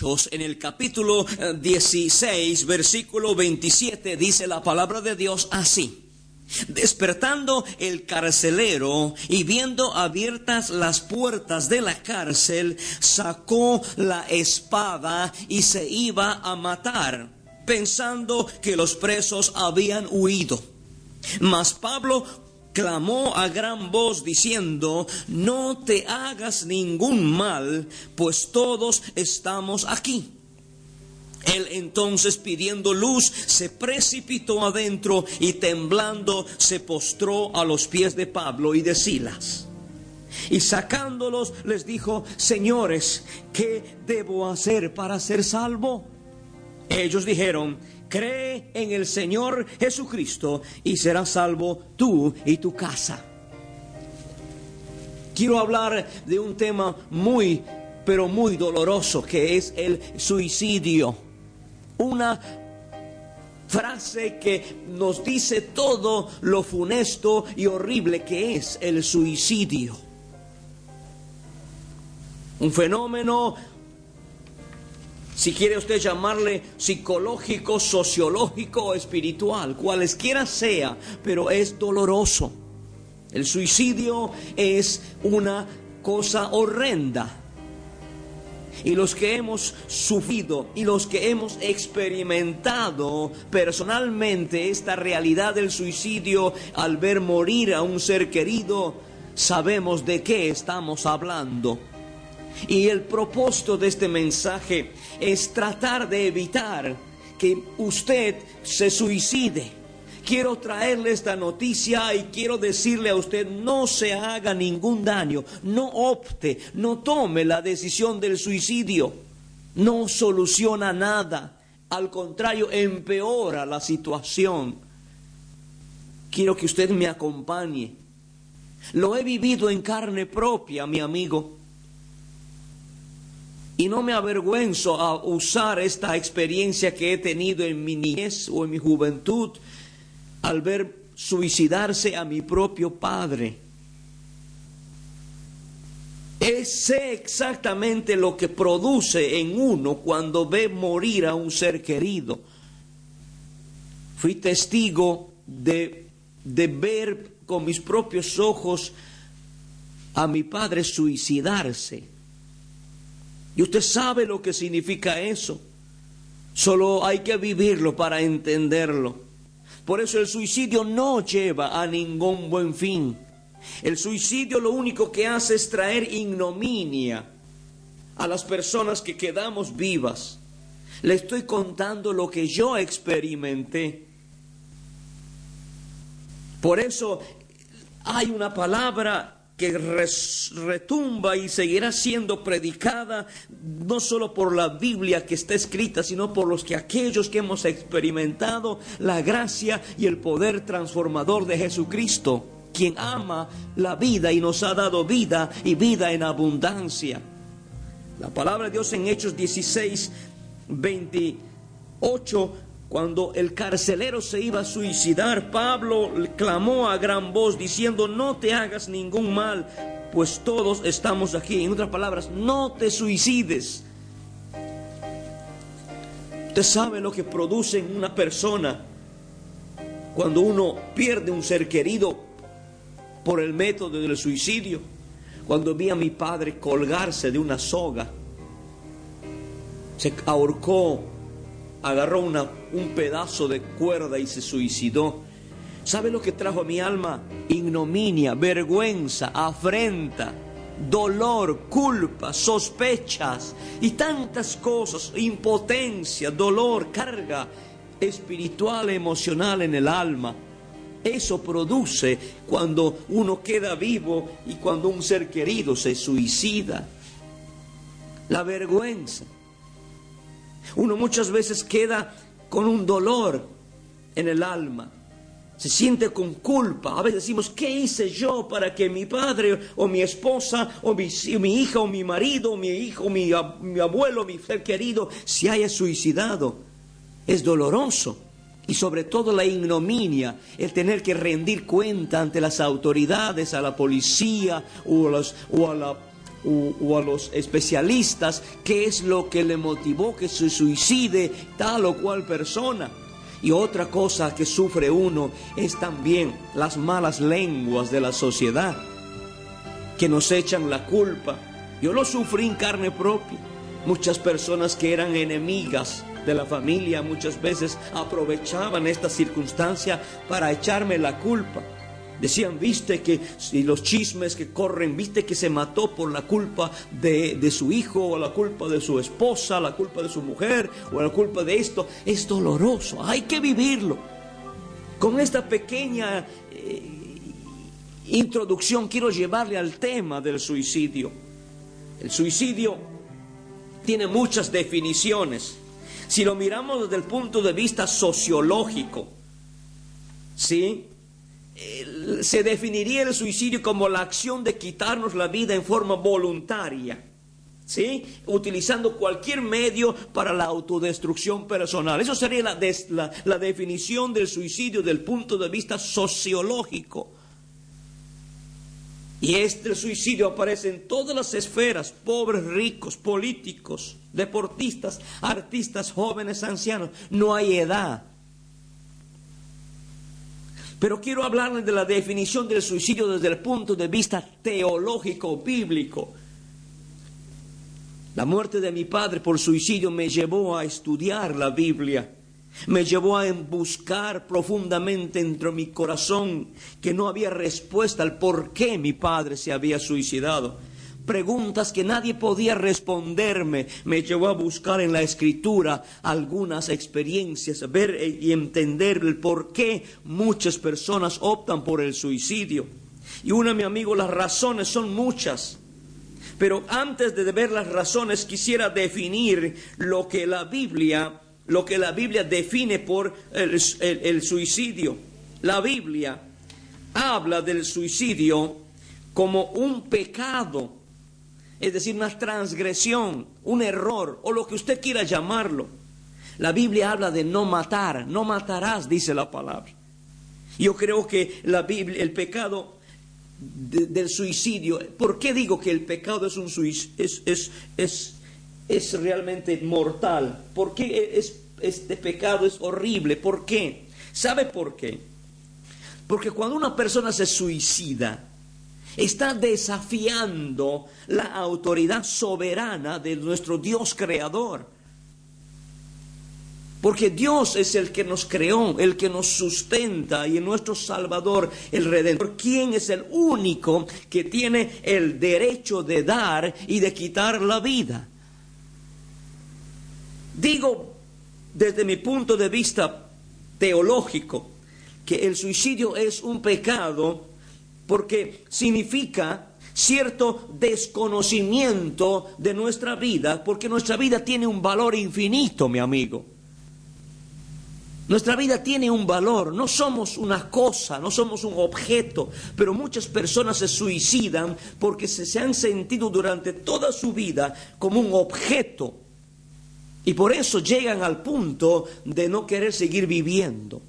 En el capítulo eh, 16, versículo 27, dice la palabra de Dios así. Despertando el carcelero y viendo abiertas las puertas de la cárcel, sacó la espada y se iba a matar, pensando que los presos habían huido. Mas Pablo clamó a gran voz diciendo, no te hagas ningún mal, pues todos estamos aquí. Él entonces pidiendo luz se precipitó adentro y temblando se postró a los pies de Pablo y de Silas. Y sacándolos les dijo, señores, ¿qué debo hacer para ser salvo? Ellos dijeron, cree en el Señor Jesucristo y serás salvo tú y tu casa. Quiero hablar de un tema muy, pero muy doloroso que es el suicidio. Una frase que nos dice todo lo funesto y horrible que es el suicidio. Un fenómeno si quiere usted llamarle psicológico, sociológico o espiritual, cualesquiera sea, pero es doloroso. El suicidio es una cosa horrenda. Y los que hemos sufrido y los que hemos experimentado personalmente esta realidad del suicidio al ver morir a un ser querido, sabemos de qué estamos hablando. Y el propósito de este mensaje es tratar de evitar que usted se suicide. Quiero traerle esta noticia y quiero decirle a usted, no se haga ningún daño, no opte, no tome la decisión del suicidio. No soluciona nada, al contrario, empeora la situación. Quiero que usted me acompañe. Lo he vivido en carne propia, mi amigo. Y no me avergüenzo a usar esta experiencia que he tenido en mi niñez o en mi juventud al ver suicidarse a mi propio padre. sé exactamente lo que produce en uno cuando ve morir a un ser querido. Fui testigo de, de ver con mis propios ojos a mi padre suicidarse. Y usted sabe lo que significa eso. Solo hay que vivirlo para entenderlo. Por eso el suicidio no lleva a ningún buen fin. El suicidio lo único que hace es traer ignominia a las personas que quedamos vivas. Le estoy contando lo que yo experimenté. Por eso hay una palabra que retumba y seguirá siendo predicada no solo por la Biblia que está escrita, sino por los que aquellos que hemos experimentado la gracia y el poder transformador de Jesucristo, quien ama la vida y nos ha dado vida y vida en abundancia. La palabra de Dios en Hechos 16, 28 cuando el carcelero se iba a suicidar, Pablo clamó a gran voz diciendo, no te hagas ningún mal, pues todos estamos aquí. En otras palabras, no te suicides. Usted sabe lo que produce en una persona cuando uno pierde un ser querido por el método del suicidio. Cuando vi a mi padre colgarse de una soga, se ahorcó agarró una, un pedazo de cuerda y se suicidó. ¿Sabe lo que trajo a mi alma? Ignominia, vergüenza, afrenta, dolor, culpa, sospechas y tantas cosas, impotencia, dolor, carga espiritual, emocional en el alma. eso produce cuando uno queda vivo y cuando un ser querido se suicida. La vergüenza. Uno muchas veces queda con un dolor en el alma. Se siente con culpa. A veces decimos, ¿qué hice yo para que mi padre o mi esposa o mi, hija o mi marido o mi hijo mi, abuelo, mi ser querido se haya suicidado? Es doloroso y sobre todo la ignominia, el tener que rendir cuenta ante las autoridades, a la policía o a, o a, la, o, a los especialistas, qué es lo que le motivó que se suicide tal o cual persona. Y otra cosa que sufre uno es también las malas lenguas de la sociedad, que nos echan la culpa. Yo lo sufrí en carne propia. Muchas personas que eran enemigas de la familia muchas veces aprovechaban esta circunstancia para echarme la culpa. Decían, viste que si los chismes que corren, viste que se mató por la culpa de, de, su hijo, o la culpa de su esposa, la culpa de su mujer, o la culpa de esto. Es doloroso, hay que vivirlo. Con esta pequeña eh, introducción quiero llevarle al tema del suicidio. El suicidio tiene muchas definiciones. Si lo miramos desde el punto de vista sociológico, ¿sí? Se definiría el suicidio como la acción de quitarnos la vida en forma voluntaria, ¿sí? utilizando cualquier medio para la autodestrucción personal. Eso sería la, la definición del suicidio desde el punto de vista sociológico. Y este suicidio aparece en todas las esferas, pobres, ricos, políticos, deportistas, artistas, jóvenes, ancianos. No hay edad. Pero quiero hablarles de la definición del suicidio desde el punto de vista teológico, bíblico. La muerte de mi padre por suicidio me llevó a estudiar la Biblia me llevó a buscar profundamente dentro de mi corazón que no había respuesta al por qué mi padre se había suicidado. Preguntas que nadie podía responderme me llevó a buscar en la escritura algunas experiencias, ver y entender el por qué muchas personas optan por el suicidio. Y una, mi amigo, las razones son muchas. Pero antes de ver las razones quisiera definir lo que la Biblia lo que la Biblia define por el, suicidio. La Biblia habla del suicidio como un pecado, es decir, una transgresión, un error o lo que usted quiera llamarlo. La Biblia habla de no matar, no matarás, dice la palabra. Yo creo que la Biblia, el pecado del suicidio, ¿por qué digo que el pecado es un es, es, es es realmente mortal? ¿Por qué es, este pecado es horrible? ¿Por qué? ¿Sabe por qué? Porque cuando una persona se suicida, está desafiando la autoridad soberana de nuestro Dios creador. Porque Dios es el que nos creó, el que nos sustenta y nuestro Salvador, el Redentor. ¿Quién es el único que tiene el derecho de dar y de quitar la vida? Digo desde mi punto de vista teológico que el suicidio es un pecado porque significa cierto desconocimiento de nuestra vida, porque nuestra vida tiene un valor infinito, mi amigo. Nuestra vida tiene un valor, no somos una cosa, no somos un objeto, pero muchas personas se suicidan porque se, han sentido durante toda su vida como un objeto y por eso llegan al punto de no querer seguir viviendo.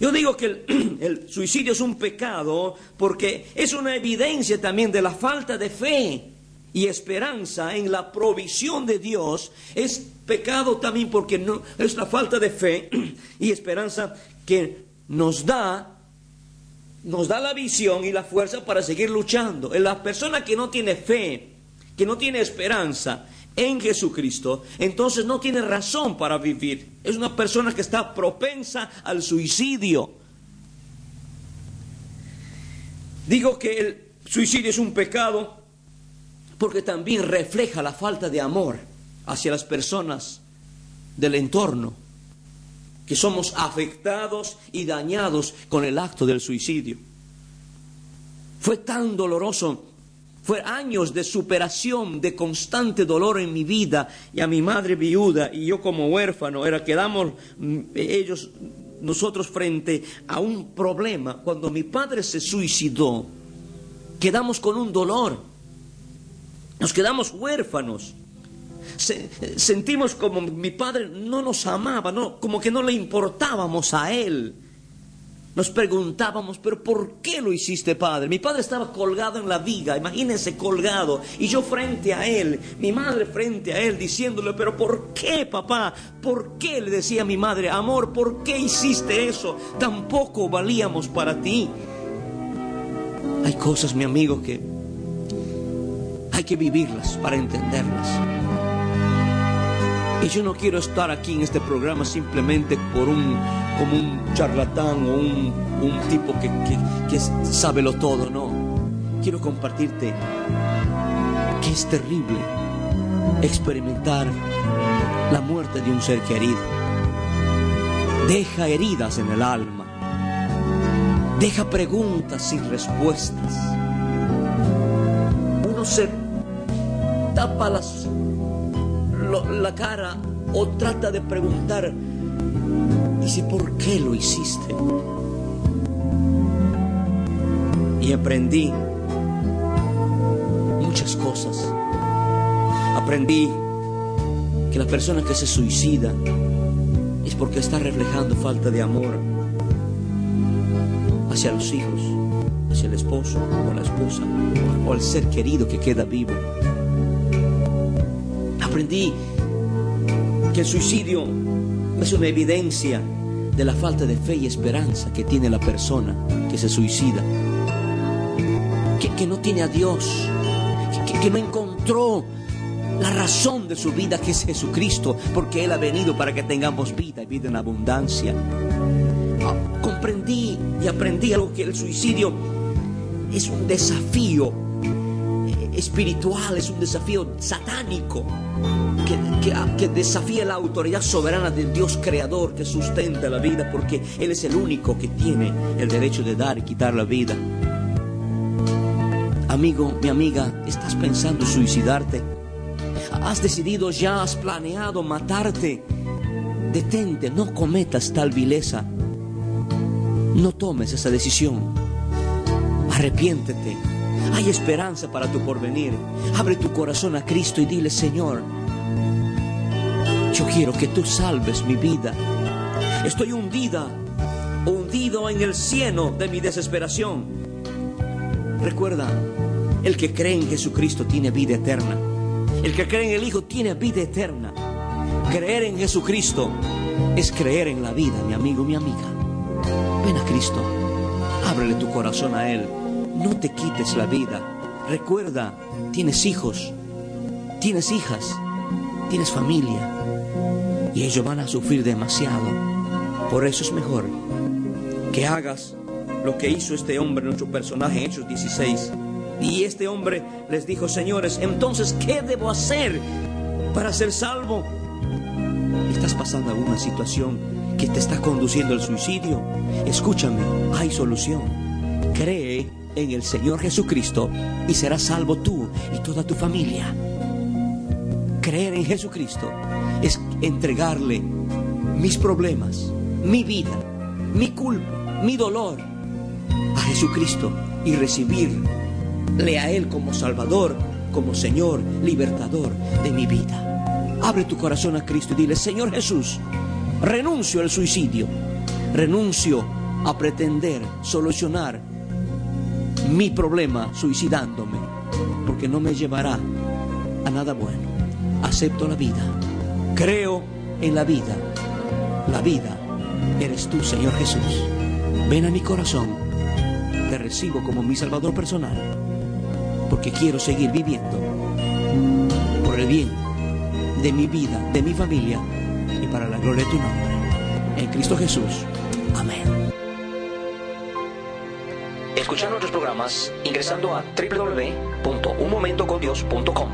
Yo digo que el, suicidio es un pecado porque es una evidencia también de la falta de fe y esperanza en la provisión de Dios. Es pecado también porque no, es la falta de fe y esperanza que nos da nos da la visión y la fuerza para seguir luchando. La persona que no tiene fe, que no tiene esperanza, en Jesucristo, entonces no tiene razón para vivir. Es una persona que está propensa al suicidio. Digo que el suicidio es un pecado porque también refleja la falta de amor hacia las personas del entorno. que somos afectados y dañados con el acto del suicidio. Fue tan doloroso, fue años de superación, de constante dolor en mi vida y a mi madre viuda y yo como huérfano, era quedamos mm, ellos nosotros frente a un problema. Cuando mi padre se suicidó, quedamos con un dolor. Nos quedamos huérfanos sentimos como mi padre no nos amaba, no, como que no le importábamos a él. Nos preguntábamos, pero ¿por qué lo hiciste, padre? Mi padre estaba colgado en la viga, imagínense colgado, y yo frente a él, mi madre frente a él, diciéndole, pero ¿por qué, papá? ¿Por qué? Le decía mi madre, amor, ¿por qué hiciste eso? Tampoco valíamos para ti. Hay cosas, mi amigo, que hay que vivirlas para entenderlas. Y yo no quiero estar aquí en este programa simplemente por un, como un charlatán o un, tipo que, que, sabe lo todo, no. Quiero compartirte que es terrible experimentar la muerte de un ser querido. Deja heridas en el alma. Deja preguntas sin respuestas. Uno se tapa las la cara o trata de preguntar, dice, ¿por qué lo hiciste? Y aprendí muchas cosas. Aprendí que la persona que se suicida es porque está reflejando falta de amor hacia los hijos, hacia el esposo o la esposa o al ser querido que queda vivo aprendí que el suicidio es una evidencia de la falta de fe y esperanza que tiene la persona que se suicida, que, no tiene a Dios, que, que no encontró la razón de su vida que es Jesucristo, porque Él ha venido para que tengamos vida y vida en abundancia. Ah, comprendí y aprendí algo que el suicidio es un desafío espiritual, es un desafío satánico que, que, desafía la autoridad soberana del Dios creador que sustenta la vida porque Él es el único que tiene el derecho de dar y quitar la vida. Amigo, mi amiga, ¿estás pensando suicidarte? ¿Has decidido ya, has planeado matarte? Detente, no cometas tal vileza. No tomes esa decisión. Arrepiéntete hay esperanza para tu porvenir. Abre tu corazón a Cristo y dile, Señor, yo quiero que tú salves mi vida. Estoy hundida, hundido en el cieno de mi desesperación. Recuerda, el que cree en Jesucristo tiene vida eterna. El que cree en el Hijo tiene vida eterna. Creer en Jesucristo es creer en la vida, mi amigo, mi amiga. Ven a Cristo, ábrele tu corazón a Él. No te quites la vida. Recuerda, tienes hijos, tienes hijas, tienes familia. Y ellos van a sufrir demasiado. Por eso es mejor que hagas lo que hizo este hombre, nuestro personaje en Hechos 16. Y este hombre les dijo, señores, entonces, ¿qué debo hacer para ser salvo? ¿Estás pasando alguna situación que te está conduciendo al suicidio? Escúchame, hay solución. Cree en el Señor Jesucristo y serás salvo tú y toda tu familia. Creer en Jesucristo es entregarle mis problemas, mi vida, mi culpa, mi dolor a Jesucristo y recibirle a Él como Salvador, como Señor, libertador de mi vida. Abre tu corazón a Cristo y dile, Señor Jesús, renuncio al suicidio, renuncio a pretender solucionar mi problema suicidándome, porque no me llevará a nada bueno. Acepto la vida, creo en la vida. La vida eres tú, Señor Jesús. Ven a mi corazón, te recibo como mi Salvador personal, porque quiero seguir viviendo por el bien de mi vida, de mi familia y para la gloria de tu nombre. En Cristo Jesús. Amén escuchar nuestros programas ingresando a www.unmomentocondios.com.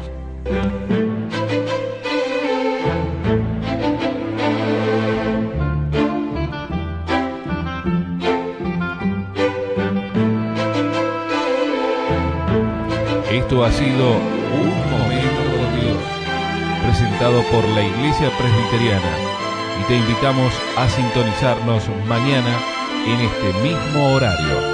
Esto ha sido Un Momento con Dios, presentado por la Iglesia Presbiteriana, y te invitamos a sintonizarnos mañana en este mismo horario.